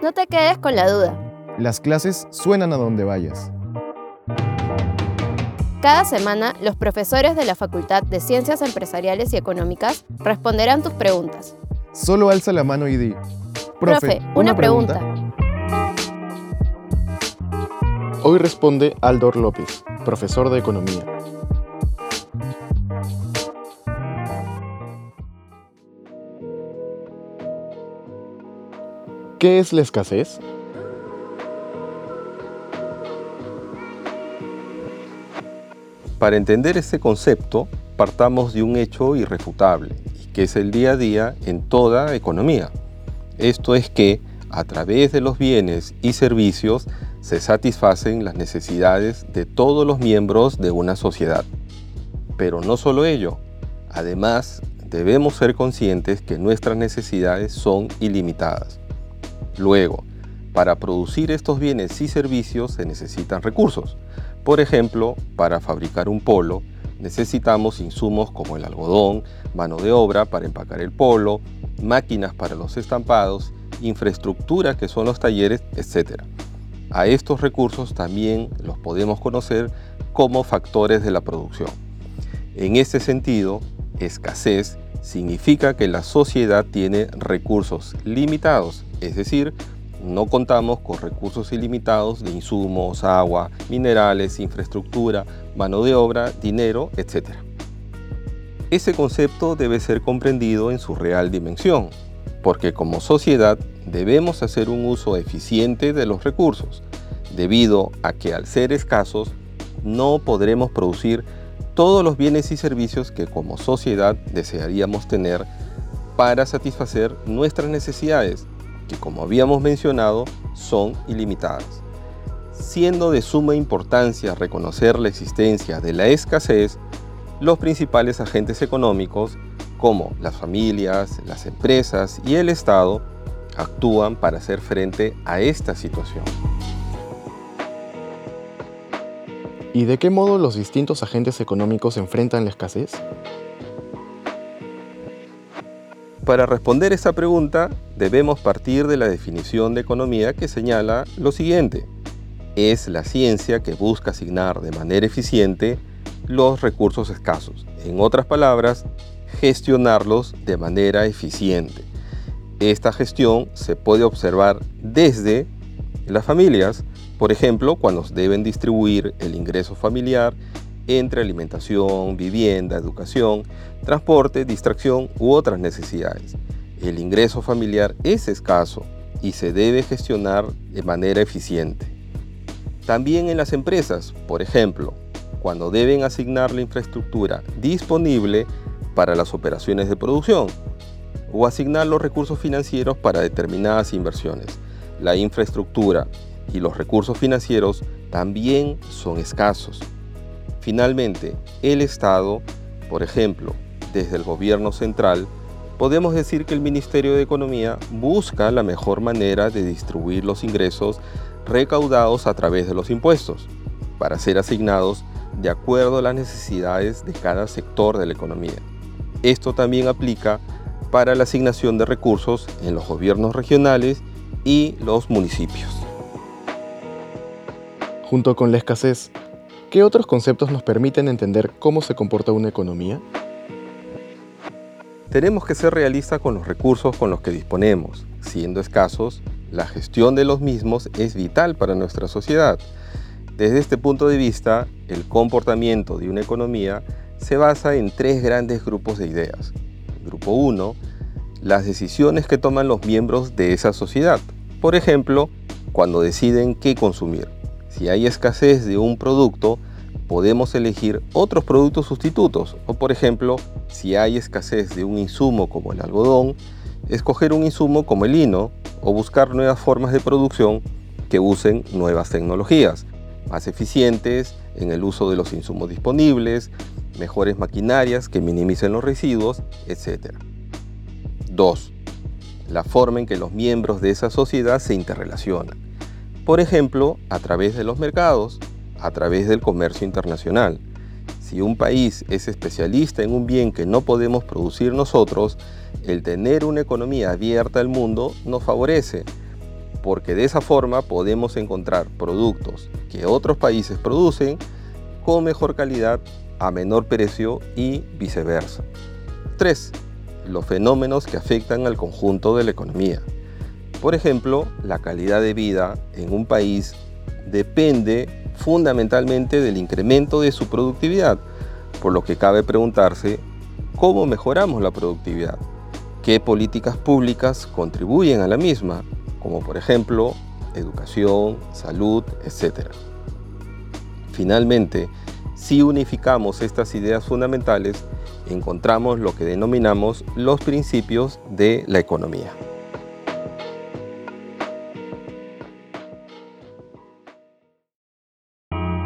No te quedes con la duda. Las clases suenan a donde vayas. Cada semana, los profesores de la Facultad de Ciencias Empresariales y Económicas responderán tus preguntas. Solo alza la mano y di. Profe, una, pregunta. Hoy responde Aldor López, profesor de Economía. ¿Qué es la escasez? Para entender este concepto, partamos de un hecho irrefutable, que es el día a día en toda economía. Esto es que, a través de los bienes y servicios, se satisfacen las necesidades de todos los miembros de una sociedad. Pero no solo ello, además debemos ser conscientes que nuestras necesidades son ilimitadas. Luego, para producir estos bienes y servicios se necesitan recursos. Por ejemplo, para fabricar un polo necesitamos insumos como el algodón, mano de obra para empacar el polo, máquinas para los estampados, infraestructura que son los talleres, etc. A estos recursos también los podemos conocer como factores de la producción. En este sentido, escasez significa que la sociedad tiene recursos limitados, es decir, no contamos con recursos ilimitados de insumos, agua, minerales, infraestructura, mano de obra, dinero, etc. Ese concepto debe ser comprendido en su real dimensión, porque como sociedad debemos hacer un uso eficiente de los recursos, debido a que al ser escasos no podremos producir todos los bienes y servicios que como sociedad desearíamos tener para satisfacer nuestras necesidades que como habíamos mencionado son ilimitadas. Siendo de suma importancia reconocer la existencia de la escasez, los principales agentes económicos, como las familias, las empresas y el Estado, actúan para hacer frente a esta situación. ¿Y de qué modo los distintos agentes económicos enfrentan la escasez? Para responder esta pregunta, debemos partir de la definición de economía que señala lo siguiente. Es la ciencia que busca asignar de manera eficiente los recursos escasos. En otras palabras, gestionarlos de manera eficiente. Esta gestión se puede observar desde las familias, por ejemplo, cuando deben distribuir el ingreso familiar entre alimentación, vivienda, educación, transporte, distracción u otras necesidades. El ingreso familiar es escaso y se debe gestionar de manera eficiente. También en las empresas, por ejemplo, cuando deben asignar la infraestructura disponible para las operaciones de producción o asignar los recursos financieros para determinadas inversiones. La infraestructura y los recursos financieros también son escasos. Finalmente, el Estado, por ejemplo, desde el gobierno central, podemos decir que el Ministerio de Economía busca la mejor manera de distribuir los ingresos recaudados a través de los impuestos, para ser asignados de acuerdo a las necesidades de cada sector de la economía. Esto también aplica para la asignación de recursos en los gobiernos regionales y los municipios. Junto con la escasez, ¿Qué otros conceptos nos permiten entender cómo se comporta una economía? Tenemos que ser realistas con los recursos con los que disponemos. Siendo escasos, la gestión de los mismos es vital para nuestra sociedad. Desde este punto de vista, el comportamiento de una economía se basa en tres grandes grupos de ideas. Grupo 1, las decisiones que toman los miembros de esa sociedad. Por ejemplo, cuando deciden qué consumir. Si hay escasez de un producto, podemos elegir otros productos sustitutos o por ejemplo, si hay escasez de un insumo como el algodón, escoger un insumo como el lino o buscar nuevas formas de producción que usen nuevas tecnologías, más eficientes en el uso de los insumos disponibles, mejores maquinarias que minimicen los residuos, etc. 2. La forma en que los miembros de esa sociedad se interrelacionan por ejemplo, a través de los mercados, a través del comercio internacional. Si un país es especialista en un bien que no podemos producir nosotros, el tener una economía abierta al mundo nos favorece, porque de esa forma podemos encontrar productos que otros países producen con mejor calidad a menor precio y viceversa. 3. Los fenómenos que afectan al conjunto de la economía. Por ejemplo, la calidad de vida en un país depende fundamentalmente del incremento de su productividad, por lo que cabe preguntarse cómo mejoramos la productividad, qué políticas públicas contribuyen a la misma, como por ejemplo educación, salud, etc. Finalmente, si unificamos estas ideas fundamentales, encontramos lo que denominamos los principios de la economía.